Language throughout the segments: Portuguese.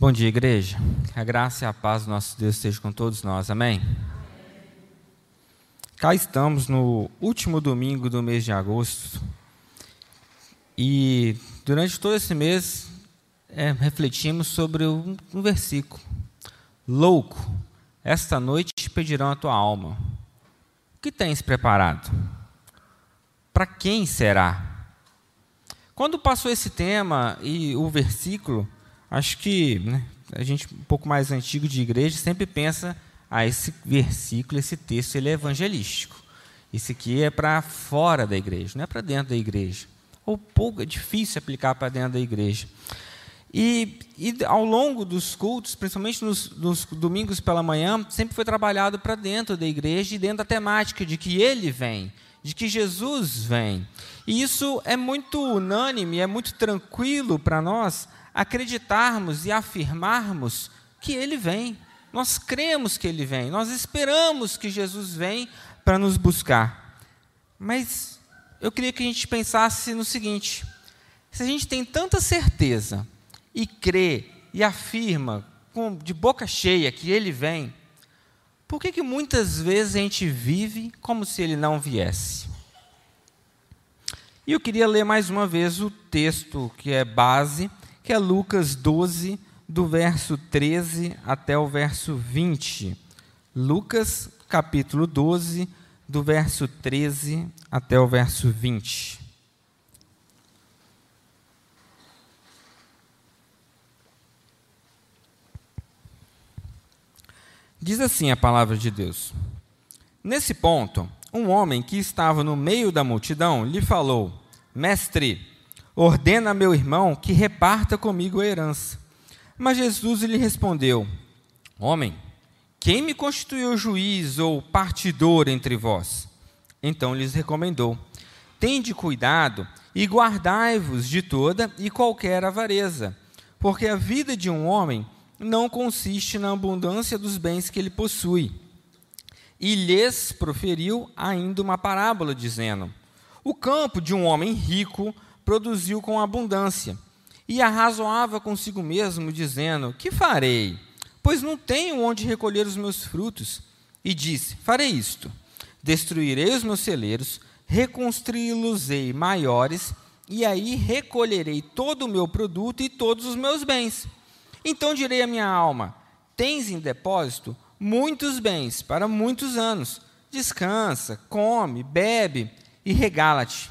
Bom dia, igreja. A graça e a paz do nosso Deus esteja com todos nós. Amém? Cá estamos no último domingo do mês de agosto. E durante todo esse mês é, refletimos sobre um, um versículo. Louco, esta noite te pedirão a tua alma. O que tens preparado? Para quem será? Quando passou esse tema e o versículo, Acho que né, a gente, um pouco mais antigo de igreja, sempre pensa, ah, esse versículo, esse texto, ele é evangelístico. Isso aqui é para fora da igreja, não é para dentro da igreja. Ou pouco, é difícil aplicar para dentro da igreja. E, e, ao longo dos cultos, principalmente nos, nos, domingos pela manhã, sempre foi trabalhado para dentro da igreja e dentro da temática de que ele vem, de que Jesus vem. E isso é muito unânime, é muito tranquilo para nós, acreditarmos e afirmarmos que Ele vem. Nós cremos que Ele vem, nós esperamos que Jesus vem para nos buscar. Mas eu queria que a gente pensasse no seguinte: se a gente tem tanta certeza e crê e afirma de boca cheia que Ele vem, por que, que muitas vezes a gente vive como se Ele não viesse? E eu queria ler mais uma vez o texto que é base que é Lucas 12, do verso 13 até o verso 20. Lucas, capítulo 12, do verso 13 até o verso 20. Diz assim a palavra de Deus: Nesse ponto, um homem que estava no meio da multidão lhe falou: Mestre, Ordena a meu irmão que reparta comigo a herança. Mas Jesus lhe respondeu: Homem, quem me constituiu juiz ou partidor entre vós? Então lhes recomendou: Tende cuidado e guardai-vos de toda e qualquer avareza, porque a vida de um homem não consiste na abundância dos bens que ele possui. E lhes proferiu ainda uma parábola, dizendo: O campo de um homem rico produziu com abundância. E arrazoava consigo mesmo, dizendo: Que farei? Pois não tenho onde recolher os meus frutos. E disse: Farei isto: destruirei os meus celeiros, reconstruí-los-ei maiores, e aí recolherei todo o meu produto e todos os meus bens. Então direi à minha alma: Tens em depósito muitos bens para muitos anos. Descansa, come, bebe e regala-te.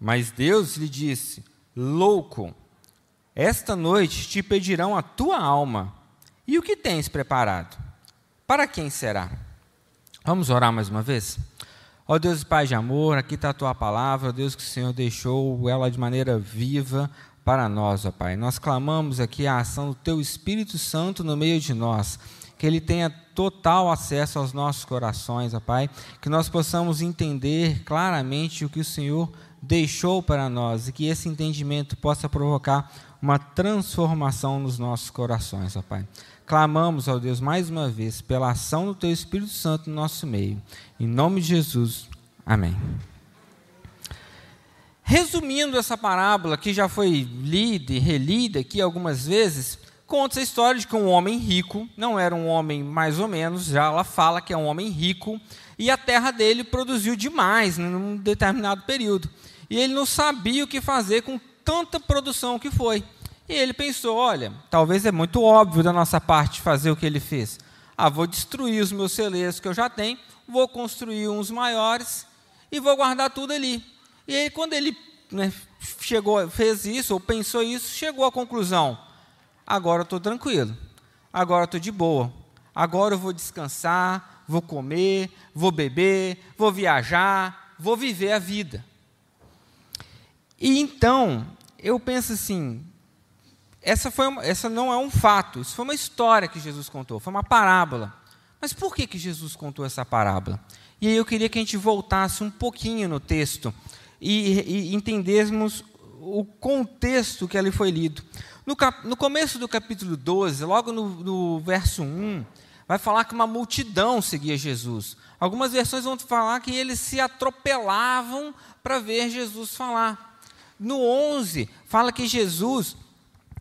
Mas Deus lhe disse: Louco, esta noite te pedirão a tua alma. E o que tens preparado? Para quem será? Vamos orar mais uma vez? Ó Deus Pai de amor, aqui está a tua palavra, Deus que o Senhor deixou ela de maneira viva para nós, ó Pai. Nós clamamos aqui a ação do teu Espírito Santo no meio de nós, que ele tenha total acesso aos nossos corações, ó Pai, que nós possamos entender claramente o que o Senhor deixou para nós e que esse entendimento possa provocar uma transformação nos nossos corações, ó Pai. Clamamos, ó Deus, mais uma vez, pela ação do Teu Espírito Santo no nosso meio. Em nome de Jesus, amém. Resumindo essa parábola, que já foi lida e relida aqui algumas vezes, conta a história de que um homem rico, não era um homem mais ou menos, já ela fala que é um homem rico, e a terra dele produziu demais num determinado período e ele não sabia o que fazer com tanta produção que foi. E ele pensou: olha, talvez é muito óbvio da nossa parte fazer o que ele fez. Ah, vou destruir os meus celeiros que eu já tenho, vou construir uns maiores e vou guardar tudo ali. E aí, quando ele né, chegou, fez isso ou pensou isso, chegou à conclusão: agora eu estou tranquilo, agora eu estou de boa, agora eu vou descansar, vou comer, vou beber, vou viajar, vou viver a vida. E então, eu penso assim, essa, foi uma, essa não é um fato, isso foi uma história que Jesus contou, foi uma parábola. Mas por que, que Jesus contou essa parábola? E aí eu queria que a gente voltasse um pouquinho no texto e, e entendêssemos o contexto que ali foi lido. No, cap, no começo do capítulo 12, logo no, no verso 1, vai falar que uma multidão seguia Jesus. Algumas versões vão falar que eles se atropelavam para ver Jesus falar no 11, fala que Jesus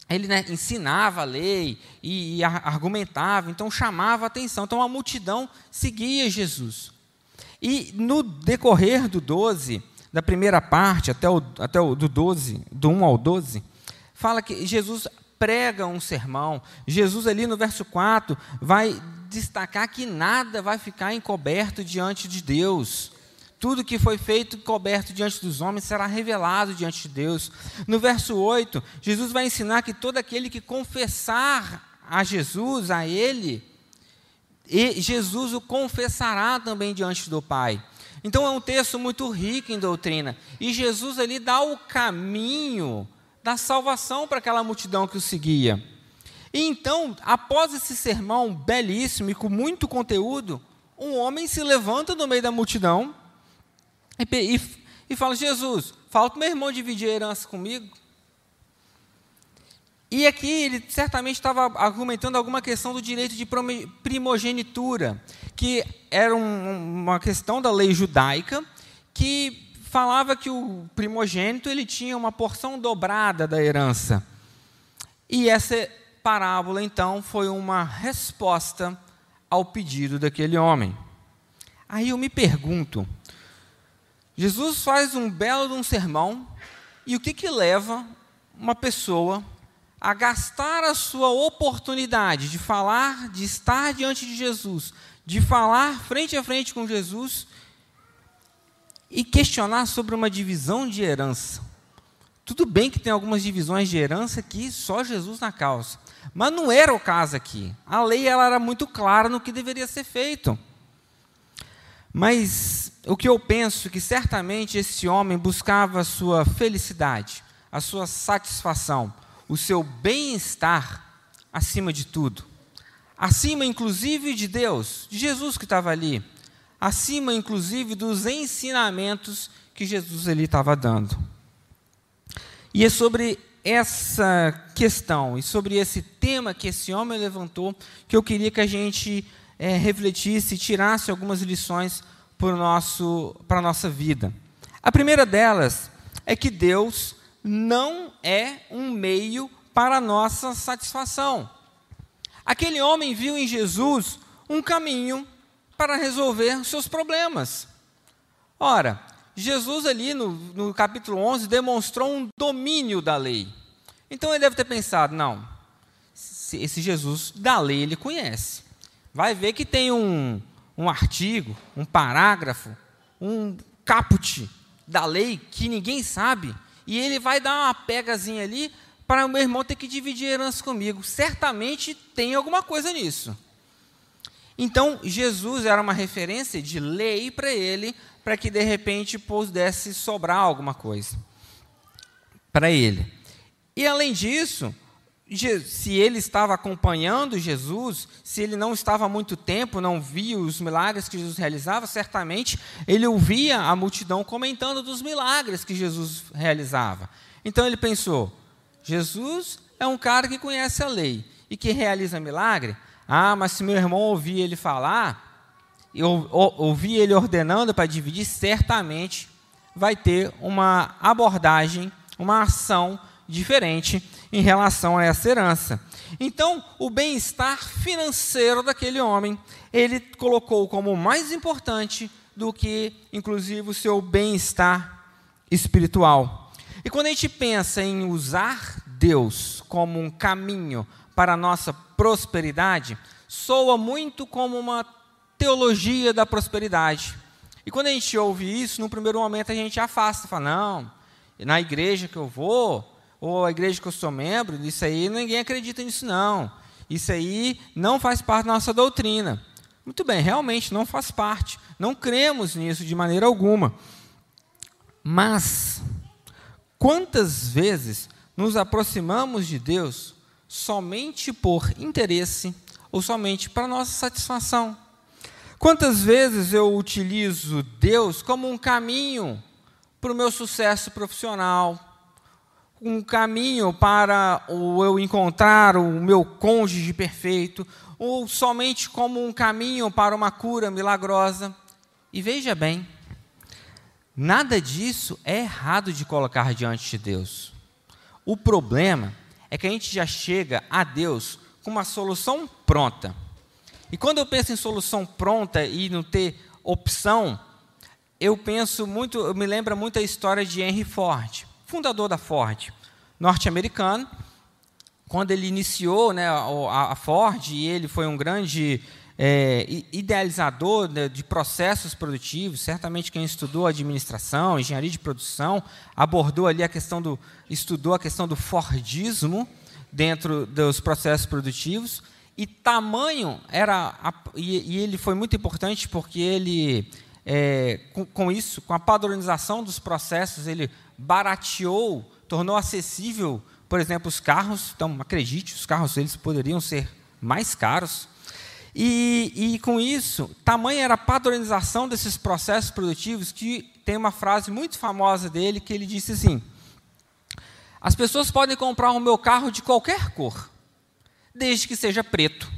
ele né, ensinava a lei e, e argumentava, então chamava a atenção. Então a multidão seguia Jesus. E no decorrer do 12, da primeira parte, até o, até o do 12, do 1 ao 12, fala que Jesus prega um sermão. Jesus, ali no verso 4, vai destacar que nada vai ficar encoberto diante de Deus. Tudo que foi feito coberto diante dos homens será revelado diante de Deus. No verso 8, Jesus vai ensinar que todo aquele que confessar a Jesus, a Ele, Jesus o confessará também diante do Pai. Então é um texto muito rico em doutrina. E Jesus ali dá o caminho da salvação para aquela multidão que o seguia. E então, após esse sermão belíssimo e com muito conteúdo, um homem se levanta no meio da multidão e, e, e fala: Jesus, falta meu irmão dividir a herança comigo. E aqui ele certamente estava argumentando alguma questão do direito de primogenitura, que era um, uma questão da lei judaica que falava que o primogênito ele tinha uma porção dobrada da herança. E essa parábola então foi uma resposta ao pedido daquele homem. Aí eu me pergunto, Jesus faz um belo de um sermão, e o que, que leva uma pessoa a gastar a sua oportunidade de falar, de estar diante de Jesus, de falar frente a frente com Jesus e questionar sobre uma divisão de herança? Tudo bem que tem algumas divisões de herança que só Jesus na causa, mas não era o caso aqui. A lei ela era muito clara no que deveria ser feito. Mas o que eu penso que certamente esse homem buscava a sua felicidade, a sua satisfação, o seu bem-estar acima de tudo. Acima, inclusive, de Deus, de Jesus que estava ali. Acima, inclusive, dos ensinamentos que Jesus ali estava dando. E é sobre essa questão e sobre esse tema que esse homem levantou que eu queria que a gente é, refletisse e tirasse algumas lições para a nossa vida. A primeira delas é que Deus não é um meio para nossa satisfação. Aquele homem viu em Jesus um caminho para resolver seus problemas. Ora, Jesus ali no, no capítulo 11 demonstrou um domínio da lei. Então ele deve ter pensado, não, esse Jesus da lei ele conhece vai ver que tem um, um artigo, um parágrafo, um caput da lei que ninguém sabe, e ele vai dar uma pegazinha ali para o meu irmão ter que dividir a herança comigo. Certamente tem alguma coisa nisso. Então, Jesus era uma referência de lei para ele, para que de repente pudesse sobrar alguma coisa para ele. E além disso, se ele estava acompanhando Jesus, se ele não estava há muito tempo, não via os milagres que Jesus realizava, certamente ele ouvia a multidão comentando dos milagres que Jesus realizava. Então ele pensou: Jesus é um cara que conhece a lei e que realiza milagre. Ah, mas se meu irmão ouvir ele falar, eu ouvir ele ordenando para dividir, certamente vai ter uma abordagem, uma ação diferente em relação a essa herança. Então, o bem-estar financeiro daquele homem, ele colocou como mais importante do que, inclusive, o seu bem-estar espiritual. E quando a gente pensa em usar Deus como um caminho para a nossa prosperidade, soa muito como uma teologia da prosperidade. E quando a gente ouve isso, no primeiro momento a gente afasta, fala, não, na igreja que eu vou, ou a igreja que eu sou membro, isso aí ninguém acredita nisso não. Isso aí não faz parte da nossa doutrina. Muito bem, realmente não faz parte. Não cremos nisso de maneira alguma. Mas quantas vezes nos aproximamos de Deus somente por interesse ou somente para nossa satisfação? Quantas vezes eu utilizo Deus como um caminho para o meu sucesso profissional, um caminho para eu encontrar o meu cônjuge perfeito, ou somente como um caminho para uma cura milagrosa. E veja bem, nada disso é errado de colocar diante de Deus. O problema é que a gente já chega a Deus com uma solução pronta. E quando eu penso em solução pronta e não ter opção, eu penso muito, eu me lembra muito a história de Henry Ford, fundador da Ford, norte-americano. Quando ele iniciou né, a Ford, e ele foi um grande é, idealizador de processos produtivos, certamente quem estudou administração, engenharia de produção, abordou ali a questão do, estudou a questão do Fordismo dentro dos processos produtivos, e tamanho era, a, e, e, ele foi muito importante porque ele, é, com, com isso, com a padronização dos processos, ele barateou, tornou acessível, por exemplo, os carros, então acredite, os carros eles poderiam ser mais caros, e, e, com isso, tamanha era a padronização desses processos produtivos que tem uma frase muito famosa dele que ele disse assim: As pessoas podem comprar o meu carro de qualquer cor, desde que seja preto.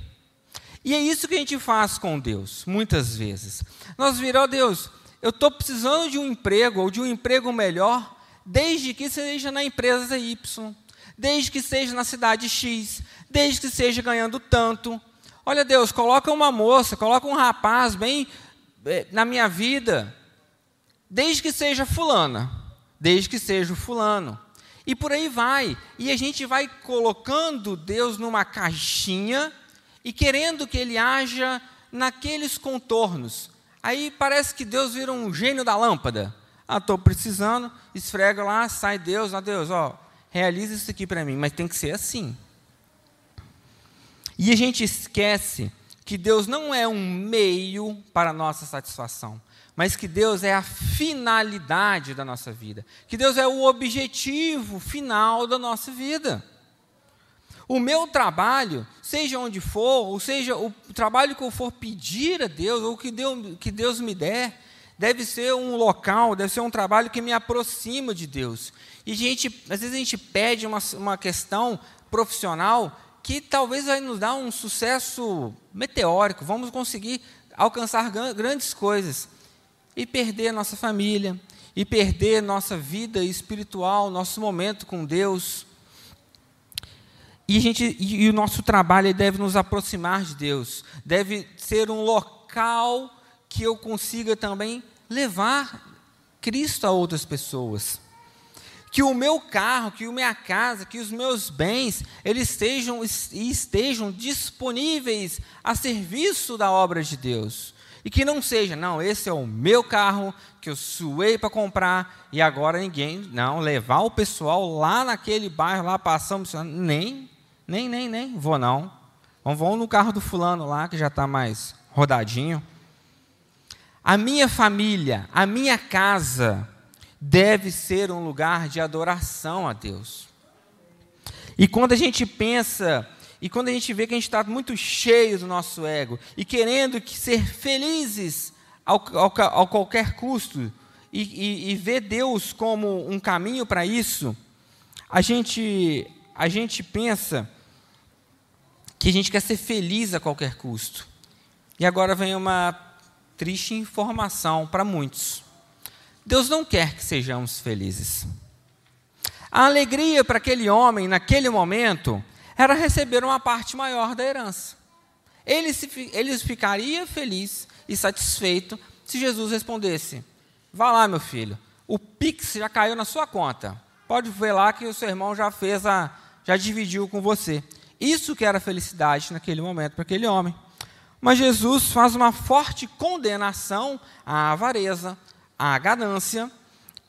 E é isso que a gente faz com Deus, muitas vezes. Nós viramos, Deus, eu estou precisando de um emprego ou de um emprego melhor, desde que seja na empresa Y, desde que seja na cidade X, desde que seja ganhando tanto Olha, Deus, coloca uma moça, coloca um rapaz bem eh, na minha vida, desde que seja fulana, desde que seja o fulano. E por aí vai. E a gente vai colocando Deus numa caixinha e querendo que ele haja naqueles contornos. Aí parece que Deus vira um gênio da lâmpada. Ah, estou precisando, esfrega lá, sai Deus, ó Deus, ó, realiza isso aqui para mim, mas tem que ser assim. E a gente esquece que Deus não é um meio para a nossa satisfação, mas que Deus é a finalidade da nossa vida, que Deus é o objetivo final da nossa vida. O meu trabalho, seja onde for, ou seja, o trabalho que eu for pedir a Deus, ou que Deus, que Deus me der, deve ser um local, deve ser um trabalho que me aproxima de Deus. E a gente, às vezes a gente pede uma, uma questão profissional que talvez vai nos dar um sucesso meteórico, vamos conseguir alcançar grandes coisas e perder a nossa família, e perder nossa vida espiritual, nosso momento com Deus. E, gente, e, e o nosso trabalho deve nos aproximar de Deus, deve ser um local que eu consiga também levar Cristo a outras pessoas que o meu carro, que a minha casa, que os meus bens, eles estejam, estejam disponíveis a serviço da obra de Deus. E que não seja, não, esse é o meu carro que eu suei para comprar e agora ninguém, não, levar o pessoal lá naquele bairro, lá passamos, nem, nem, nem, nem, vou não. Vamos, vamos no carro do fulano lá, que já está mais rodadinho. A minha família, a minha casa, deve ser um lugar de adoração a Deus. E quando a gente pensa, e quando a gente vê que a gente está muito cheio do nosso ego, e querendo que ser felizes ao, qualquer custo, e, e, e ver Deus como um caminho para isso, a gente, a gente pensa que a gente quer ser feliz a qualquer custo. E agora vem uma triste informação para muitos. Deus não quer que sejamos felizes. A alegria para aquele homem, naquele momento, era receber uma parte maior da herança. Ele, se, ele ficaria feliz e satisfeito se Jesus respondesse: Vá lá, meu filho, o Pix já caiu na sua conta. Pode ver lá que o seu irmão já fez a. já dividiu com você. Isso que era felicidade naquele momento para aquele homem. Mas Jesus faz uma forte condenação à avareza, a ganância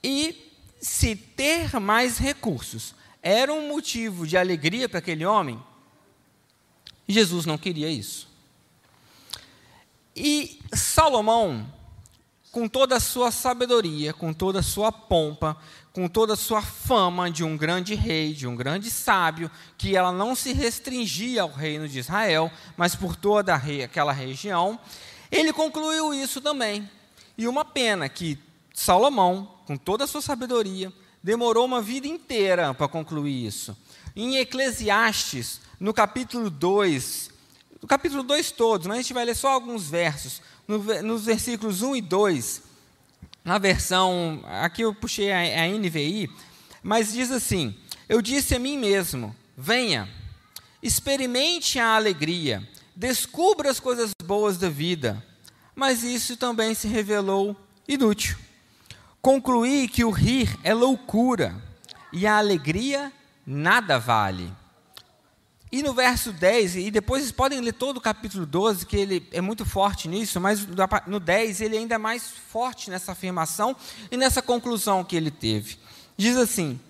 e se ter mais recursos era um motivo de alegria para aquele homem, Jesus não queria isso. E Salomão, com toda a sua sabedoria, com toda a sua pompa, com toda a sua fama de um grande rei, de um grande sábio, que ela não se restringia ao reino de Israel, mas por toda aquela região, ele concluiu isso também. E uma pena que Salomão, com toda a sua sabedoria, demorou uma vida inteira para concluir isso. Em Eclesiastes, no capítulo 2, no capítulo 2 todos, mas a gente vai ler só alguns versos, no, nos versículos 1 e 2, na versão, aqui eu puxei a, a NVI, mas diz assim: Eu disse a mim mesmo, Venha, experimente a alegria, descubra as coisas boas da vida. Mas isso também se revelou inútil. Concluí que o rir é loucura e a alegria nada vale. E no verso 10, e depois vocês podem ler todo o capítulo 12, que ele é muito forte nisso, mas no 10 ele ainda é mais forte nessa afirmação e nessa conclusão que ele teve. Diz assim: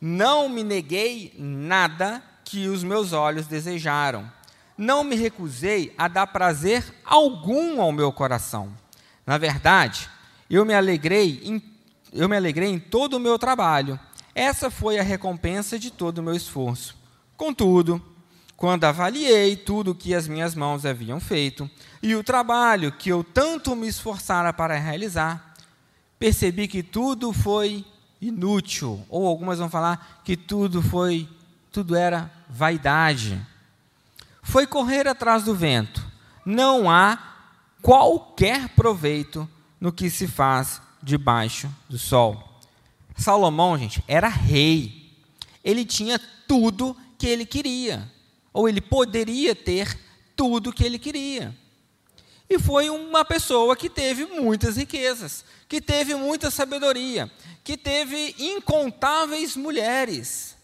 Não me neguei nada que os meus olhos desejaram, não me recusei a dar prazer algum ao meu coração. Na verdade, eu me alegrei em, eu me alegrei em todo o meu trabalho. Essa foi a recompensa de todo o meu esforço. Contudo, quando avaliei tudo o que as minhas mãos haviam feito e o trabalho que eu tanto me esforçara para realizar, percebi que tudo foi inútil, ou algumas vão falar que tudo foi, tudo era vaidade. Foi correr atrás do vento. Não há qualquer proveito no que se faz debaixo do sol. Salomão, gente, era rei. Ele tinha tudo que ele queria ou ele poderia ter tudo o que ele queria. E foi uma pessoa que teve muitas riquezas, que teve muita sabedoria, que teve incontáveis mulheres.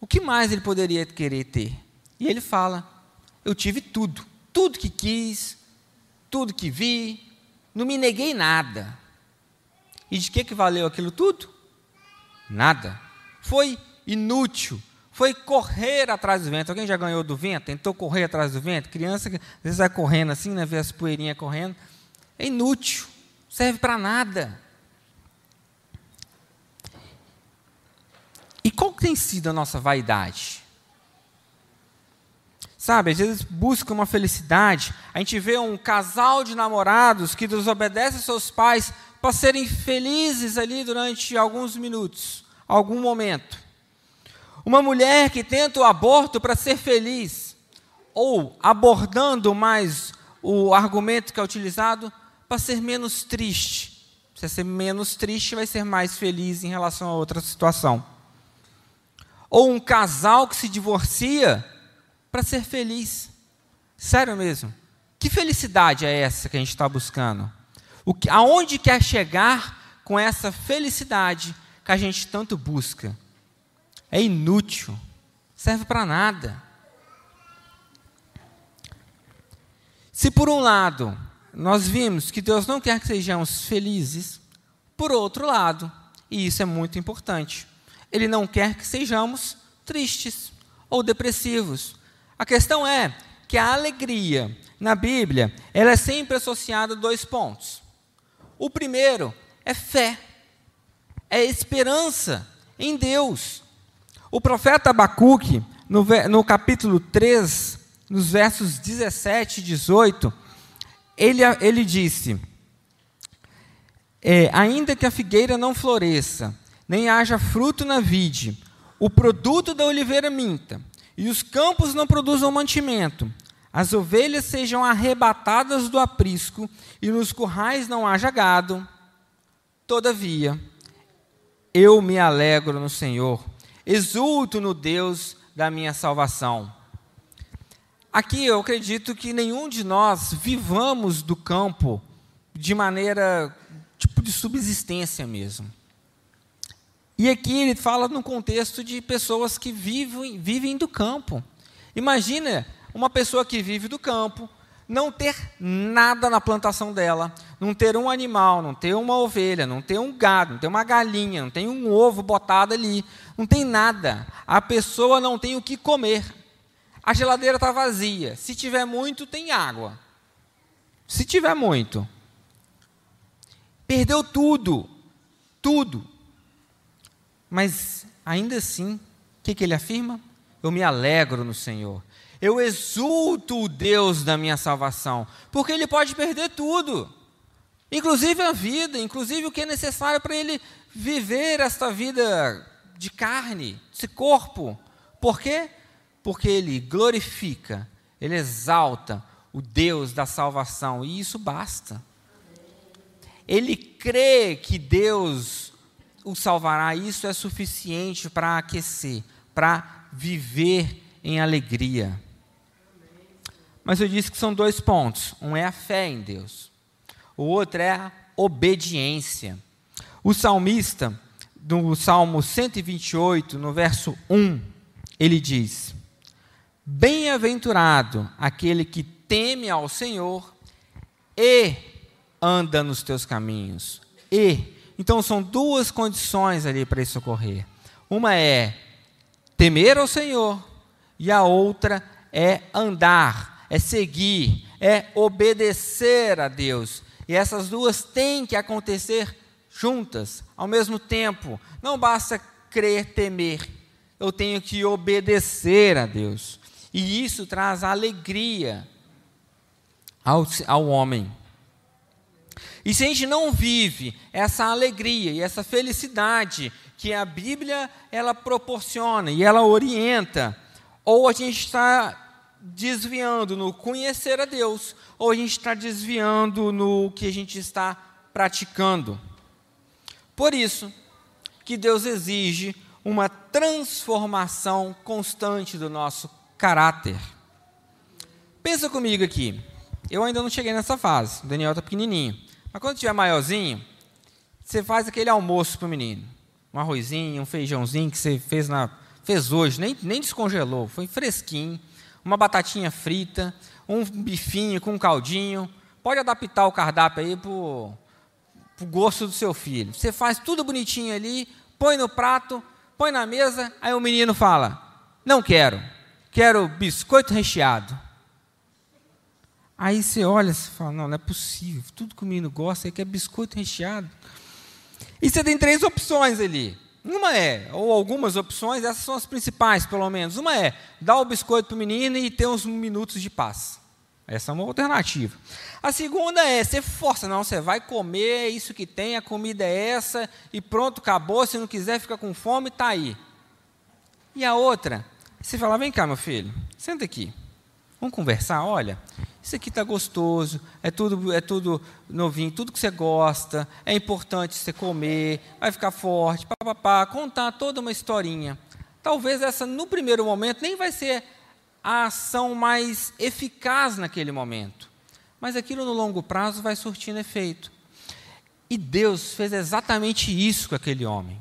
O que mais ele poderia querer ter? E ele fala: Eu tive tudo, tudo que quis, tudo que vi, não me neguei nada. E de que, que valeu aquilo tudo? Nada. Foi inútil, foi correr atrás do vento. Alguém já ganhou do vento? Tentou correr atrás do vento? Criança às vezes vai correndo assim, né, vê as poeirinhas correndo. É inútil, serve para nada. E qual tem sido a nossa vaidade? Sabe, às vezes busca uma felicidade. A gente vê um casal de namorados que desobedece seus pais para serem felizes ali durante alguns minutos, algum momento. Uma mulher que tenta o aborto para ser feliz, ou abordando mais o argumento que é utilizado, para ser menos triste. Se ser menos triste, vai ser mais feliz em relação a outra situação. Ou um casal que se divorcia para ser feliz. Sério mesmo. Que felicidade é essa que a gente está buscando? O que, aonde quer chegar com essa felicidade que a gente tanto busca? É inútil, serve para nada. Se por um lado nós vimos que Deus não quer que sejamos felizes, por outro lado, e isso é muito importante, Ele não quer que sejamos tristes ou depressivos. A questão é que a alegria na Bíblia ela é sempre associada a dois pontos. O primeiro é fé, é esperança em Deus. O profeta Abacuque, no, no capítulo 3, nos versos 17 e 18, ele, ele disse: é, Ainda que a figueira não floresça, nem haja fruto na vide, o produto da oliveira minta, e os campos não produzam mantimento, as ovelhas sejam arrebatadas do aprisco, e nos currais não haja gado, todavia, eu me alegro no Senhor exulto no Deus da minha salvação. Aqui eu acredito que nenhum de nós vivamos do campo de maneira tipo de subsistência mesmo. E aqui ele fala no contexto de pessoas que vivem, vivem do campo. Imagina uma pessoa que vive do campo, não ter nada na plantação dela, não ter um animal, não ter uma ovelha, não ter um gado, não ter uma galinha, não tem um ovo botado ali, não tem nada. A pessoa não tem o que comer. A geladeira está vazia. Se tiver muito, tem água. Se tiver muito, perdeu tudo, tudo. Mas ainda assim, o que, que ele afirma? Eu me alegro no Senhor. Eu exulto o Deus da minha salvação, porque ele pode perder tudo, inclusive a vida, inclusive o que é necessário para ele viver esta vida de carne, esse corpo. Por quê? Porque ele glorifica, ele exalta o Deus da salvação, e isso basta. Ele crê que Deus o salvará, isso é suficiente para aquecer, para viver em alegria. Mas eu disse que são dois pontos. Um é a fé em Deus, o outro é a obediência. O salmista, no Salmo 128, no verso 1, ele diz: Bem-aventurado aquele que teme ao Senhor e anda nos teus caminhos. E. Então são duas condições ali para isso ocorrer. Uma é temer ao Senhor e a outra é andar, é seguir, é obedecer a Deus. E essas duas têm que acontecer juntas, ao mesmo tempo. Não basta crer, temer. Eu tenho que obedecer a Deus. E isso traz alegria ao, ao homem. E se a gente não vive essa alegria e essa felicidade que a Bíblia ela proporciona e ela orienta, ou a gente está desviando no conhecer a Deus, ou a gente está desviando no que a gente está praticando. Por isso que Deus exige uma transformação constante do nosso caráter. Pensa comigo aqui. Eu ainda não cheguei nessa fase. O Daniel está pequenininho. Mas quando tiver maiorzinho, você faz aquele almoço para o menino. Um arrozinho, um feijãozinho que você fez, na, fez hoje, nem, nem descongelou, foi fresquinho. Uma batatinha frita, um bifinho com um caldinho. Pode adaptar o cardápio aí para o gosto do seu filho. Você faz tudo bonitinho ali, põe no prato, põe na mesa, aí o menino fala: Não quero, quero biscoito recheado. Aí você olha e fala: Não, não é possível, tudo que o menino gosta é que é biscoito recheado. E você tem três opções ali. Uma é, ou algumas opções, essas são as principais, pelo menos. Uma é dar o biscoito para o menino e ter uns minutos de paz. Essa é uma alternativa. A segunda é, você força, não, você vai comer, é isso que tem, a comida é essa, e pronto, acabou, se não quiser, fica com fome, está aí. E a outra, você fala, vem cá, meu filho, senta aqui, vamos conversar, olha, isso aqui está gostoso, é tudo, é tudo novinho, tudo que você gosta, é importante você comer, vai ficar forte, papapá, contar toda uma historinha. Talvez essa, no primeiro momento, nem vai ser a ação mais eficaz naquele momento. Mas aquilo no longo prazo vai surtindo efeito. E Deus fez exatamente isso com aquele homem.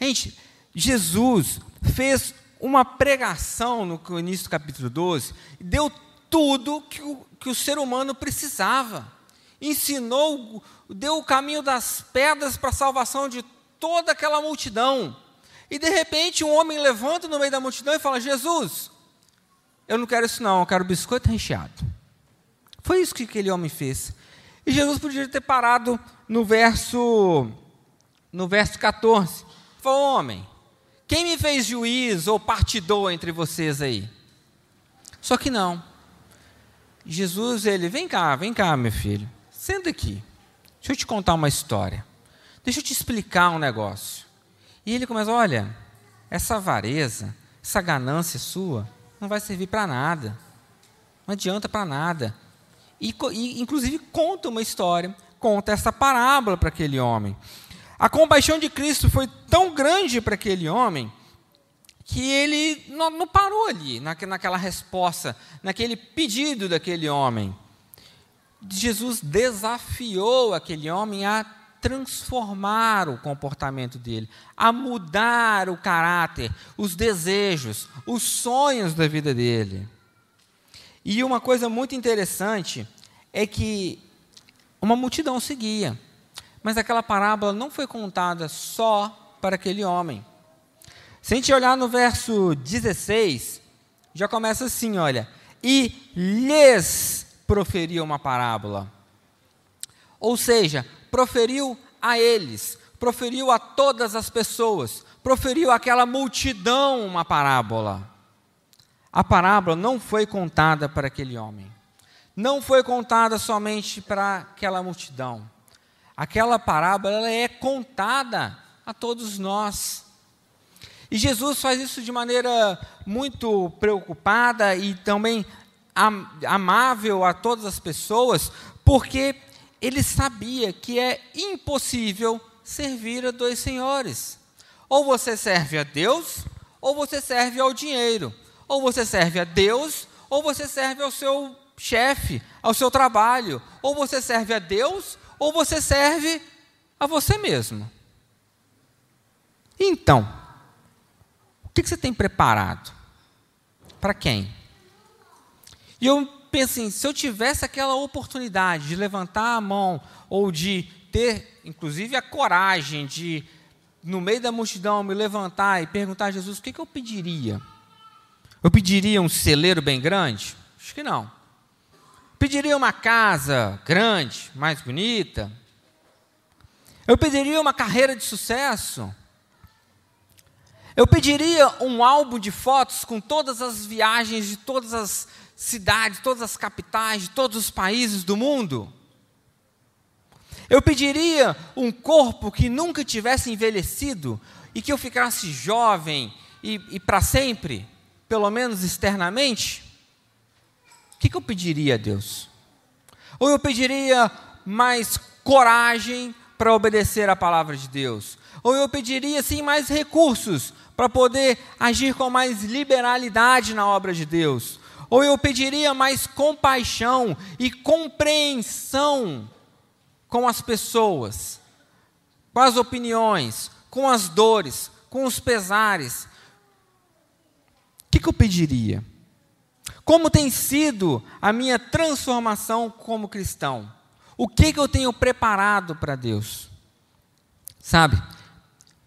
Gente, Jesus fez uma pregação no início do capítulo 12, deu tudo que o, que o ser humano precisava. Ensinou, deu o caminho das pedras para a salvação de toda aquela multidão. E de repente um homem levanta no meio da multidão e fala: Jesus, eu não quero isso, não, eu quero biscoito recheado. Foi isso que aquele homem fez. E Jesus podia ter parado no verso, no verso 14. Falou, homem, quem me fez juiz ou partidor entre vocês aí? Só que não. Jesus, ele, vem cá, vem cá, meu filho, senta aqui. Deixa eu te contar uma história. Deixa eu te explicar um negócio. E ele começa, olha, essa avareza, essa ganância sua, não vai servir para nada. Não adianta para nada. E, e, inclusive, conta uma história, conta essa parábola para aquele homem. A compaixão de Cristo foi tão grande para aquele homem que ele não, não parou ali, na, naquela resposta, naquele pedido daquele homem. Jesus desafiou aquele homem a transformar o comportamento dele, a mudar o caráter, os desejos, os sonhos da vida dele. E uma coisa muito interessante é que uma multidão seguia, mas aquela parábola não foi contada só para aquele homem. Se a gente olhar no verso 16, já começa assim, olha, e lhes proferiu uma parábola. Ou seja, proferiu a eles, proferiu a todas as pessoas, proferiu àquela multidão uma parábola. A parábola não foi contada para aquele homem, não foi contada somente para aquela multidão. Aquela parábola é contada a todos nós. E Jesus faz isso de maneira muito preocupada e também amável a todas as pessoas, porque ele sabia que é impossível servir a dois senhores. Ou você serve a Deus, ou você serve ao dinheiro, ou você serve a Deus, ou você serve ao seu chefe, ao seu trabalho, ou você serve a Deus, ou você serve a você mesmo. Então, o que você tem preparado? Para quem? E eu penso assim, se eu tivesse aquela oportunidade de levantar a mão, ou de ter, inclusive, a coragem de no meio da multidão, me levantar e perguntar a Jesus o que, eu pediria? Eu pediria um celeiro bem grande? Acho que não. Pediria uma casa grande, mais bonita? Eu pediria uma carreira de sucesso? Eu pediria um álbum de fotos com todas as viagens de todas as cidades, todas as capitais, de todos os países do mundo? Eu pediria um corpo que nunca tivesse envelhecido e que eu ficasse jovem e, e para sempre, pelo menos externamente? Que, que eu pediria a Deus? Ou eu pediria mais coragem para obedecer a palavra de Deus? Ou eu pediria sim mais recursos para poder agir com mais liberalidade na obra de Deus? Ou eu pediria mais compaixão e compreensão com as pessoas, com as opiniões, com as dores, com os pesares. O que, que eu pediria? Como tem sido a minha transformação como cristão? O que, que eu tenho preparado para Deus? Sabe,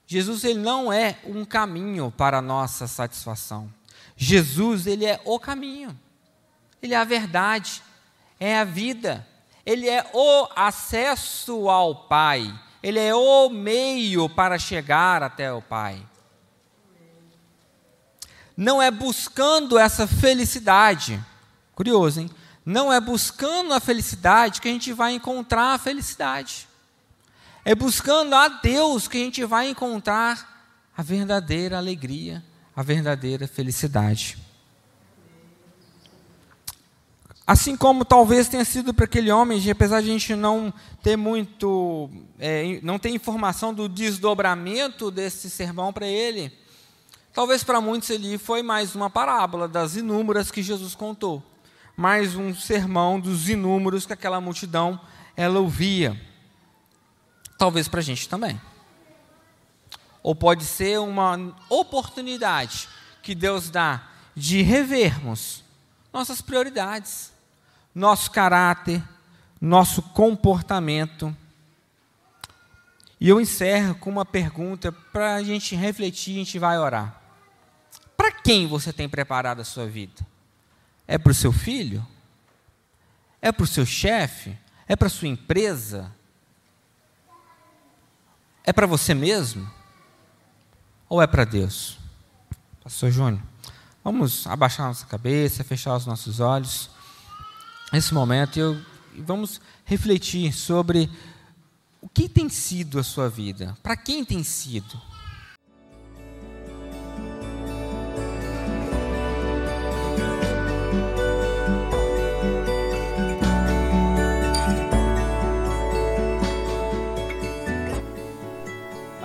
Jesus ele não é um caminho para a nossa satisfação. Jesus ele é o caminho. Ele é a verdade, é a vida, ele é o acesso ao Pai, ele é o meio para chegar até o Pai. Não é buscando essa felicidade, curioso, hein? Não é buscando a felicidade que a gente vai encontrar a felicidade. É buscando a Deus que a gente vai encontrar a verdadeira alegria, a verdadeira felicidade. Assim como talvez tenha sido para aquele homem, apesar de a gente não ter muito, é, não ter informação do desdobramento desse sermão para ele, talvez para muitos ele foi mais uma parábola das inúmeras que Jesus contou, mais um sermão dos inúmeros que aquela multidão ela ouvia. Talvez para a gente também. Ou pode ser uma oportunidade que Deus dá de revermos nossas prioridades nosso caráter, nosso comportamento. E eu encerro com uma pergunta para a gente refletir, a gente vai orar. Para quem você tem preparado a sua vida? É para o seu filho? É para o seu chefe? É para a sua empresa? É para você mesmo? Ou é para Deus? Pastor Júnior, vamos abaixar nossa cabeça, fechar os nossos olhos nesse momento eu, vamos refletir sobre o que tem sido a sua vida, para quem tem sido.